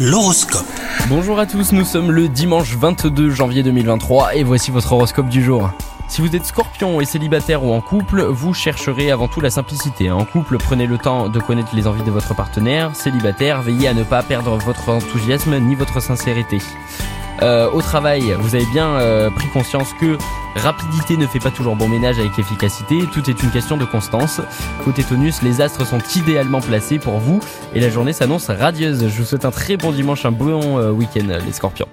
L'horoscope. Bonjour à tous, nous sommes le dimanche 22 janvier 2023 et voici votre horoscope du jour. Si vous êtes scorpion et célibataire ou en couple, vous chercherez avant tout la simplicité. En couple, prenez le temps de connaître les envies de votre partenaire. Célibataire, veillez à ne pas perdre votre enthousiasme ni votre sincérité. Euh, au travail, vous avez bien euh, pris conscience que rapidité ne fait pas toujours bon ménage avec efficacité, tout est une question de constance. Côté tonus, les astres sont idéalement placés pour vous et la journée s'annonce radieuse. Je vous souhaite un très bon dimanche, un bon euh, week-end les scorpions.